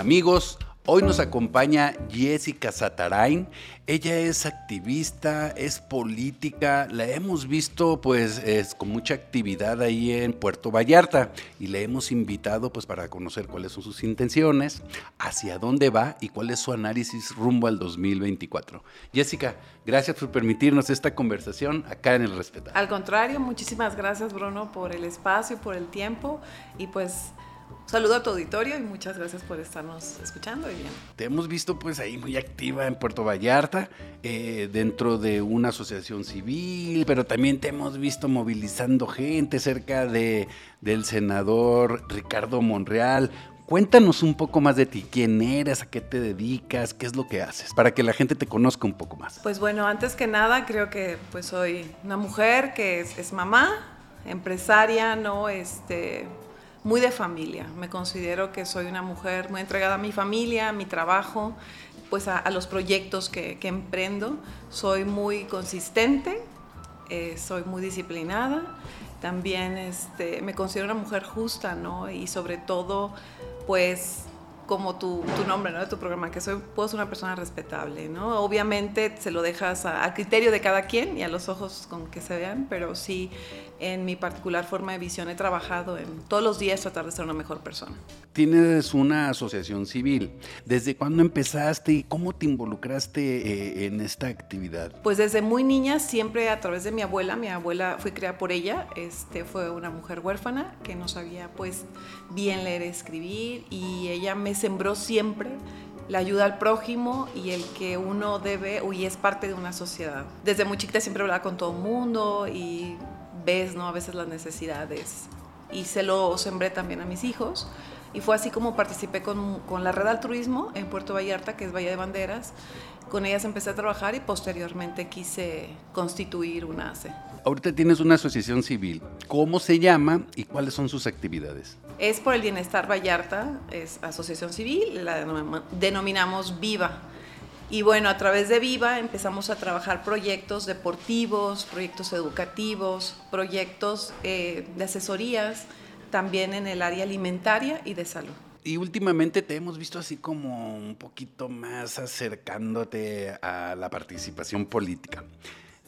Amigos, Hoy nos acompaña Jessica Satarain. Ella es activista, es política. La hemos visto pues es, con mucha actividad ahí en Puerto Vallarta y le hemos invitado pues para conocer cuáles son sus intenciones, hacia dónde va y cuál es su análisis rumbo al 2024. Jessica, gracias por permitirnos esta conversación acá en el Respetar. Al contrario, muchísimas gracias Bruno por el espacio, por el tiempo y pues saludo a tu auditorio y muchas gracias por estarnos escuchando y bien. Te hemos visto pues ahí muy activa en Puerto Vallarta, eh, dentro de una asociación civil, pero también te hemos visto movilizando gente cerca de, del senador Ricardo Monreal. Cuéntanos un poco más de ti, quién eres, a qué te dedicas, qué es lo que haces, para que la gente te conozca un poco más. Pues bueno, antes que nada creo que pues soy una mujer que es, es mamá, empresaria, no, este, muy de familia. Me considero que soy una mujer muy entregada a mi familia, a mi trabajo, pues a, los proyectos que, emprendo. Soy muy consistente, eh, soy muy disciplinada. También este, me considero una mujer justa, ¿no? Y sobre todo, pues como tu, tu, nombre, ¿no? De tu programa, que soy, puedo ser una persona respetable, ¿no? Obviamente se lo dejas a, criterio de cada quien y a los ojos con que se vean, pero sí en mi particular forma de visión he trabajado en todos los días tratar de ser una mejor persona. Tienes una asociación civil. ¿Desde cuándo empezaste y cómo te involucraste eh, en esta actividad? Pues desde muy niña, siempre a través de mi abuela. Mi abuela fue creada por ella. Este, fue una mujer huérfana que no sabía pues bien leer y escribir y ella me sembró siempre la ayuda al prójimo y el que uno debe y es parte de una sociedad. Desde muy chiquita siempre hablaba con todo el mundo y ves, ¿no? A veces las necesidades. Y se lo sembré también a mis hijos. Y fue así como participé con, con la red altruismo en Puerto Vallarta, que es Valle de Banderas. Con ellas empecé a trabajar y posteriormente quise constituir una ACE. Ahorita tienes una asociación civil. ¿Cómo se llama y cuáles son sus actividades? Es por el Bienestar Vallarta, es asociación civil, la denominamos Viva. Y bueno, a través de Viva empezamos a trabajar proyectos deportivos, proyectos educativos, proyectos eh, de asesorías, también en el área alimentaria y de salud. Y últimamente te hemos visto así como un poquito más acercándote a la participación política.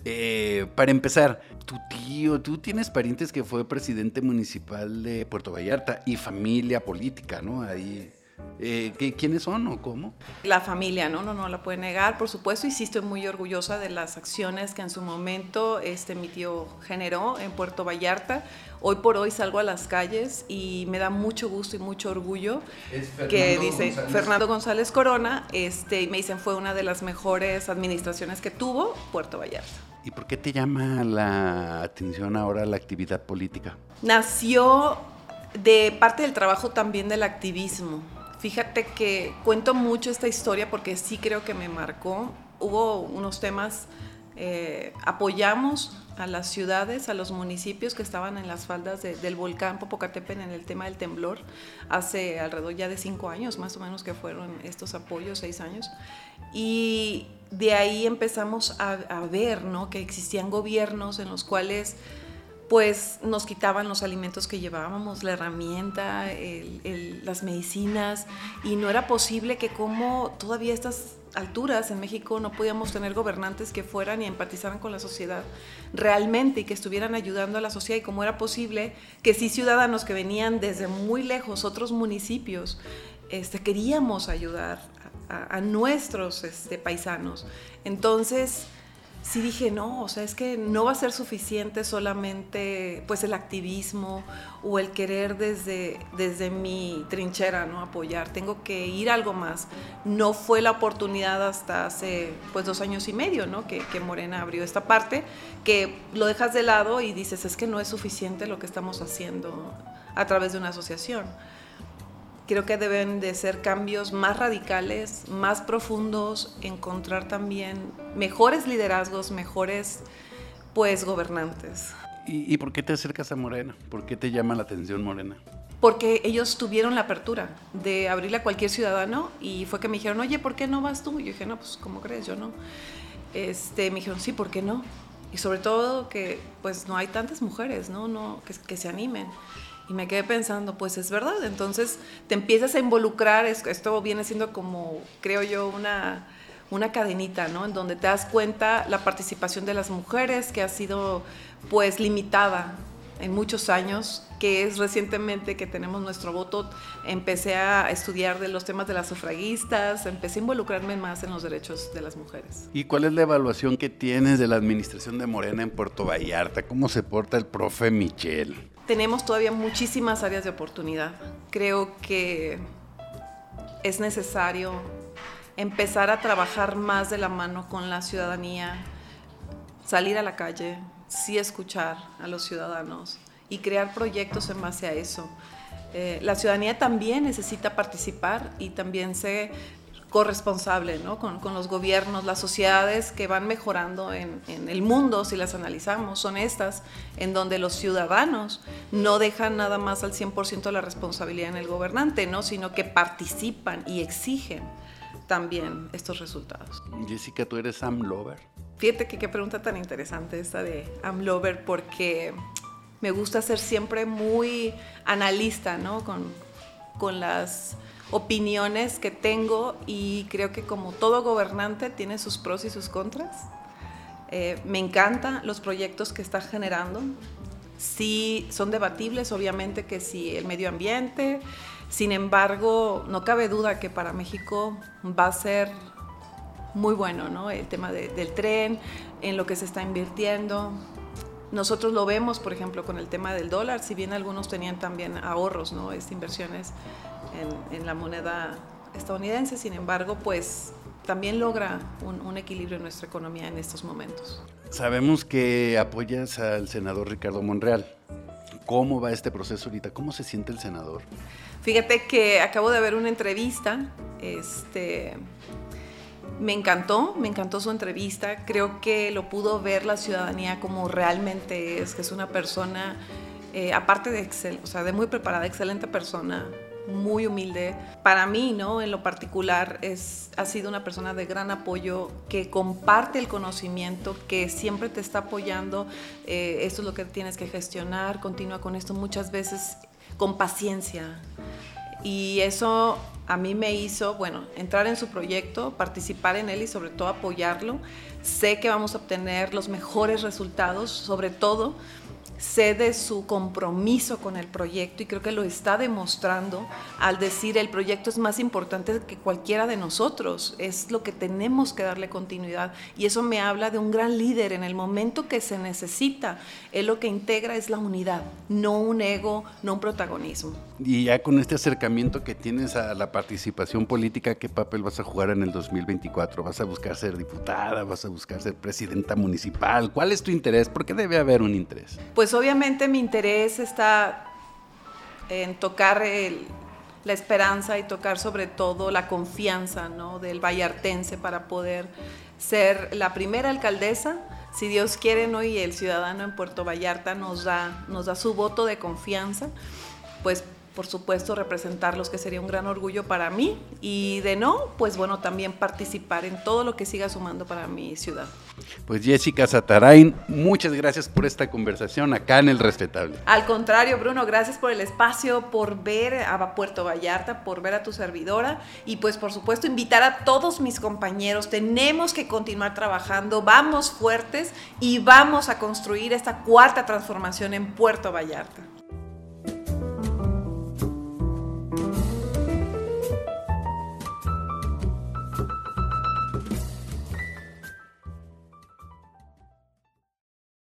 Eh, para empezar, tu tío, tú tienes parientes que fue presidente municipal de Puerto Vallarta y familia política, ¿no? Ahí eh, ¿Quiénes son o cómo? La familia, ¿no? No, no la puede negar, por supuesto, y sí estoy muy orgullosa de las acciones que en su momento este, mi tío generó en Puerto Vallarta. Hoy por hoy salgo a las calles y me da mucho gusto y mucho orgullo que dice Fernando González Corona, este, me dicen fue una de las mejores administraciones que tuvo Puerto Vallarta. ¿Y por qué te llama la atención ahora la actividad política? Nació de parte del trabajo también del activismo. Fíjate que cuento mucho esta historia porque sí creo que me marcó. Hubo unos temas, eh, apoyamos a las ciudades, a los municipios que estaban en las faldas del volcán Popocatépetl en el tema del temblor, hace alrededor ya de cinco años más o menos que fueron estos apoyos, seis años. Y de ahí empezamos a, a ver ¿no? que existían gobiernos en los cuales pues nos quitaban los alimentos que llevábamos, la herramienta, las medicinas, y no era posible que como todavía a estas alturas en México no podíamos tener gobernantes que fueran y empatizaran con la sociedad realmente y que estuvieran ayudando a la sociedad y cómo era posible que sí ciudadanos que venían desde muy lejos, otros municipios, este, queríamos ayudar a, nuestros este, paisanos. Entonces, sí dije, no, o sea, es que no va a ser suficiente solamente pues el activismo o el querer desde, desde mi trinchera, ¿no? Apoyar, tengo que ir algo más. No fue la oportunidad hasta hace pues dos años y medio, ¿no? Que, que Morena abrió esta parte, que lo dejas de lado y dices, es que no es suficiente lo que estamos haciendo a través de una asociación creo que deben de ser cambios más radicales, más profundos, encontrar también mejores liderazgos, mejores pues gobernantes. ¿Y, por qué te acercas a Morena? ¿Por qué te llama la atención Morena? Porque ellos tuvieron la apertura de abrirle a cualquier ciudadano y fue que me dijeron, oye, ¿por qué no vas tú? Y yo dije, no, pues ¿cómo crees? Yo no. Este, me dijeron, sí, ¿por qué no? Y sobre todo que pues no hay tantas mujeres, ¿no? no que, que se animen. Y me quedé pensando, pues es verdad, entonces te empiezas a involucrar, esto viene siendo como, creo yo, una, una cadenita, ¿no? En donde te das cuenta la participación de las mujeres que ha sido pues limitada en muchos años, que es recientemente que tenemos nuestro voto, empecé a estudiar de los temas de las sufragistas, empecé a involucrarme más en los derechos de las mujeres. ¿Y cuál es la evaluación que tienes de la administración de Morena en Puerto Vallarta? ¿Cómo se porta el profe Michel? Tenemos todavía muchísimas áreas de oportunidad. Creo que es necesario empezar a trabajar más de la mano con la ciudadanía, salir a la calle, sí escuchar a los ciudadanos y crear proyectos en base a eso. Eh, la ciudadanía también necesita participar y también ser corresponsable ¿no? con, con, los gobiernos, las sociedades que van mejorando en, en, el mundo, si las analizamos, son estas, en donde los ciudadanos no dejan nada más al 100% la responsabilidad en el gobernante, ¿no? sino que participan y exigen también estos resultados. Jessica, ¿tú eres Sam Lover? Fíjate que qué pregunta tan interesante esta de I'm Lover, porque me gusta ser siempre muy analista, ¿no? Con, con las opiniones que tengo y creo que como todo gobernante tiene sus pros y sus contras. Eh, me encantan los proyectos que está generando. Sí, son debatibles, obviamente que si el medio ambiente, sin embargo, no cabe duda que para México va a ser muy bueno, ¿no? El tema del tren, en lo que se está invirtiendo. Nosotros lo vemos, por ejemplo, con el tema del dólar, si bien algunos tenían también ahorros, ¿no? Estas inversiones en, en, la moneda estadounidense, sin embargo, pues también logra un, un, equilibrio en nuestra economía en estos momentos. Sabemos que apoyas al senador Ricardo Monreal. ¿Cómo va este proceso ahorita? ¿Cómo se siente el senador? Fíjate que acabo de ver una entrevista, este, me encantó, me encantó su entrevista. Creo que lo pudo ver la ciudadanía como realmente es, que es una persona, eh, aparte de excel, o sea, de muy preparada, excelente persona, muy humilde. Para mí, ¿no? En lo particular, es, ha sido una persona de gran apoyo, que comparte el conocimiento, que siempre te está apoyando. Eh, esto es lo que tienes que gestionar, continúa con esto muchas veces con paciencia. Y eso a mí me hizo, bueno, entrar en su proyecto, participar en él y sobre todo apoyarlo. Sé que vamos a obtener los mejores resultados, sobre todo sé de su compromiso con el proyecto y creo que lo está demostrando al decir el proyecto es más importante que cualquiera de nosotros, es lo que tenemos que darle continuidad y eso me habla de un gran líder en el momento que se necesita, él lo que integra es la unidad, no un ego, no un protagonismo. Y ya con este acercamiento que tienes a la participación política, ¿qué papel vas a jugar en el 2024? ¿Vas a buscar ser diputada? ¿Vas a buscar ser presidenta municipal? ¿Cuál es tu interés? ¿Por qué debe haber un interés? Pues pues, obviamente mi interés está en tocar la esperanza y tocar sobre todo la confianza ¿no? del vallartense para poder ser la primera alcaldesa. Si Dios quiere ¿no? y el ciudadano en Puerto Vallarta nos da, nos da su voto de confianza, pues por supuesto, representarlos, que sería un gran orgullo para mí. Y de no, pues bueno, también participar en todo lo que siga sumando para mi ciudad. Pues Jessica Satarain, muchas gracias por esta conversación acá en El Respetable. Al contrario, Bruno, gracias por el espacio, por ver a Puerto Vallarta, por ver a tu servidora y pues por supuesto invitar a todos mis compañeros. Tenemos que continuar trabajando, vamos fuertes y vamos a construir esta cuarta transformación en Puerto Vallarta.